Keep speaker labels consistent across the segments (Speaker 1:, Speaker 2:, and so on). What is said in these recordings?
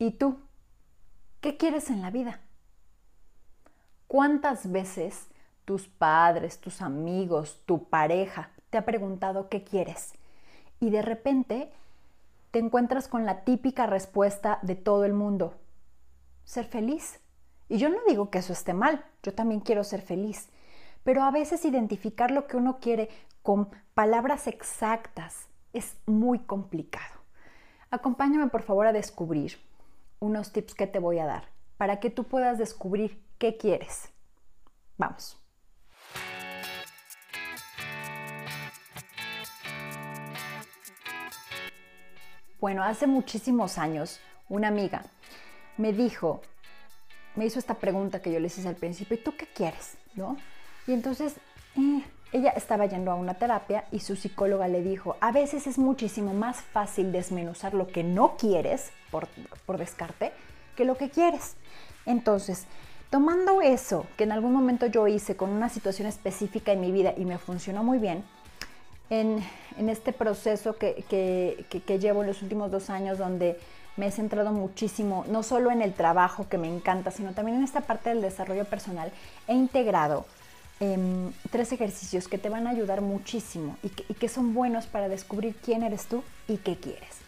Speaker 1: ¿Y tú? ¿Qué quieres en la vida? ¿Cuántas veces tus padres, tus amigos, tu pareja te ha preguntado qué quieres? Y de repente te encuentras con la típica respuesta de todo el mundo, ser feliz. Y yo no digo que eso esté mal, yo también quiero ser feliz, pero a veces identificar lo que uno quiere con palabras exactas es muy complicado. Acompáñame por favor a descubrir unos tips que te voy a dar para que tú puedas descubrir qué quieres. Vamos. Bueno, hace muchísimos años una amiga me dijo, me hizo esta pregunta que yo les hice al principio, ¿y tú qué quieres? ¿No? Y entonces eh, ella estaba yendo a una terapia y su psicóloga le dijo, a veces es muchísimo más fácil desmenuzar lo que no quieres por, por descarte que lo que quieres. Entonces, tomando eso que en algún momento yo hice con una situación específica en mi vida y me funcionó muy bien, en, este proceso que, que, llevo en los últimos dos años donde me he centrado muchísimo, no solo en el trabajo que me encanta, sino también en esta parte del desarrollo personal, he integrado em, tres ejercicios que te van a ayudar muchísimo y que, son buenos para descubrir quién eres tú y qué quieres.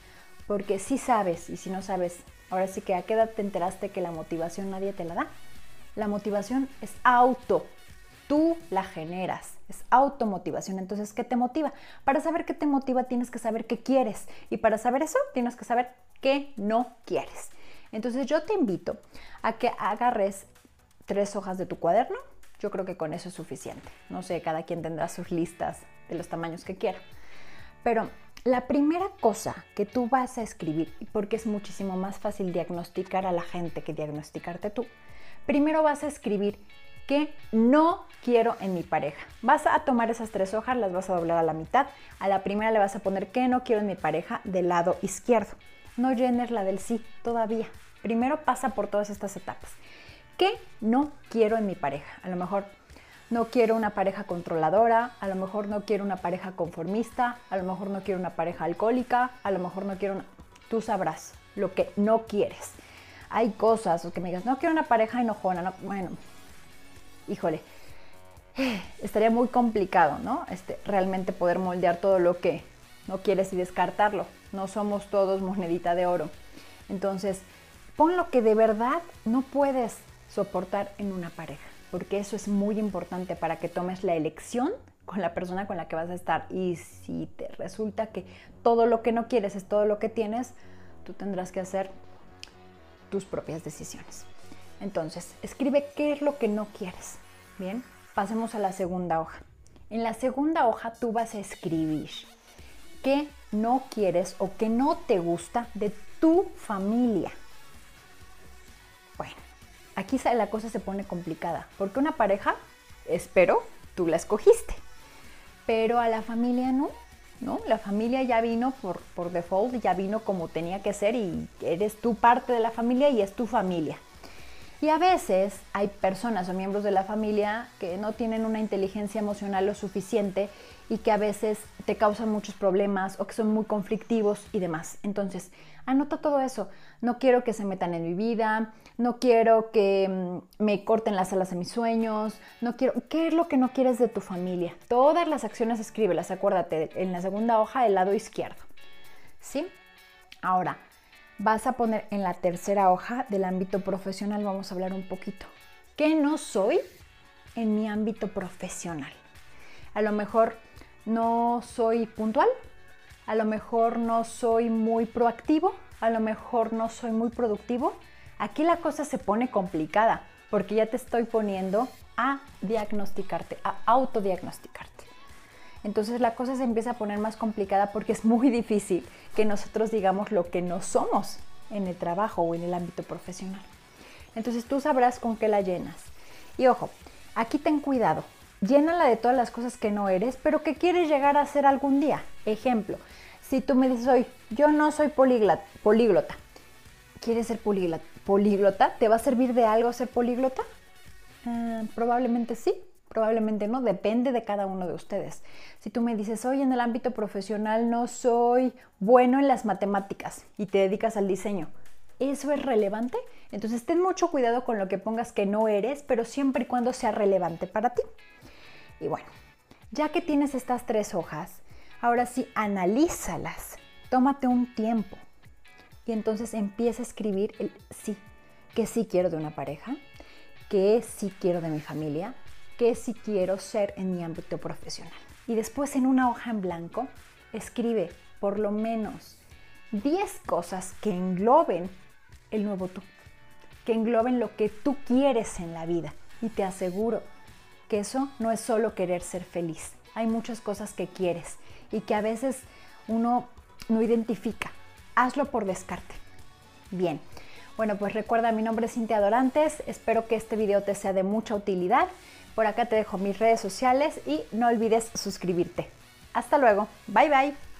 Speaker 1: Porque si sabes y si no sabes, ahora sí que a qué edad te enteraste que la motivación nadie te la da. La motivación es auto, tú la generas, es automotivación. Entonces, ¿qué te motiva? Para saber qué te motiva tienes que saber qué quieres y para saber eso tienes que saber qué no quieres. Entonces, yo te invito a que agarres tres hojas de tu cuaderno. Yo creo que con eso es suficiente. No sé, cada quien tendrá sus listas de los tamaños que quiera. Pero la primera cosa que tú vas a escribir, porque es muchísimo más fácil diagnosticar a la gente que diagnosticarte tú, primero vas a escribir qué no quiero en mi pareja. Vas a tomar esas tres hojas, las vas a doblar a la mitad. A la primera le vas a poner qué no quiero en mi pareja del lado izquierdo. No llenes la del sí todavía. Primero pasa por todas estas etapas. ¿Qué no quiero en mi pareja? A lo mejor no quiero una pareja controladora, a lo mejor no quiero una pareja conformista, a lo mejor no quiero una pareja alcohólica, a lo mejor no quiero una... Tú sabrás lo que no quieres. Hay cosas que me digas, no quiero una pareja enojona, no, bueno, híjole, estaría muy complicado, ¿no? Este, realmente poder moldear todo lo que no quieres y descartarlo. No somos todos monedita de oro. Entonces, pon lo que de verdad no puedes soportar en una pareja, porque eso es muy importante para que tomes la elección con la persona con la que vas a estar. Y si te resulta que todo lo que no quieres es todo lo que tienes, tú tendrás que hacer tus propias decisiones. Entonces, escribe qué es lo que no quieres. Bien, pasemos a la segunda hoja. En la segunda hoja tú vas a escribir qué no quieres o qué no te gusta de tu familia. Aquí la cosa se pone complicada, porque una pareja, espero, tú la escogiste, pero a la familia no. ¿No? La familia ya vino por, por default, ya vino como tenía que ser y eres tú parte de la familia y es tu familia. Y a veces hay personas o miembros de la familia que no tienen una inteligencia emocional lo suficiente y que a veces te causan muchos problemas o que son muy conflictivos y demás. Entonces, anota todo eso. No quiero que se metan en mi vida, no quiero que mm, me corten las alas de mis sueños, no quiero... ¿Qué es lo que no quieres de tu familia? Todas las acciones escríbelas, acuérdate, en la segunda hoja, el lado izquierdo. ¿Sí? Ahora, vas a poner en la tercera hoja del ámbito profesional, vamos a hablar un poquito. ¿Qué no soy en mi ámbito profesional? A lo mejor no soy puntual, a lo mejor no soy muy proactivo, a lo mejor no soy muy productivo. Aquí la cosa se pone complicada porque ya te estoy poniendo a diagnosticarte, a autodiagnosticarte. Entonces la cosa se empieza a poner más complicada porque es muy difícil que nosotros digamos lo que no somos en el trabajo o en el ámbito profesional. Entonces tú sabrás con qué la llenas. Y ojo, aquí ten cuidado. Llénala de todas las cosas que no eres, pero que quieres llegar a ser algún día. Ejemplo, si tú me dices hoy, yo no soy políglota, ¿quieres ser políglota? ¿Te va a servir de algo ser políglota? Eh, probablemente sí, Probablemente no, depende de cada uno de ustedes. Si tú me dices, hoy en el ámbito profesional no soy bueno en las matemáticas y te dedicas al diseño, ¿Eso es relevante? Entonces ten mucho cuidado con lo que pongas que no eres, pero siempre y cuando sea relevante para ti. Y bueno, ya que tienes estas tres hojas, ahora sí, analízalas. Tómate un tiempo. Y entonces empieza a escribir el sí, que sí quiero de una pareja, que sí quiero de mi familia, que sí quiero ser en mi ámbito profesional. Y después en una hoja en blanco, escribe por lo menos 10 cosas que engloben el nuevo tú, que engloben lo que tú quieres en la vida. Y te aseguro que eso no es solo querer ser feliz. Hay muchas cosas que quieres y que a veces uno no identifica. Hazlo por descarte. Bien. Bueno, pues recuerda, mi nombre es Cintia Dorantes. Espero que este video te sea de mucha utilidad. Por acá te dejo mis redes sociales y no olvides suscribirte. Hasta luego. Bye bye.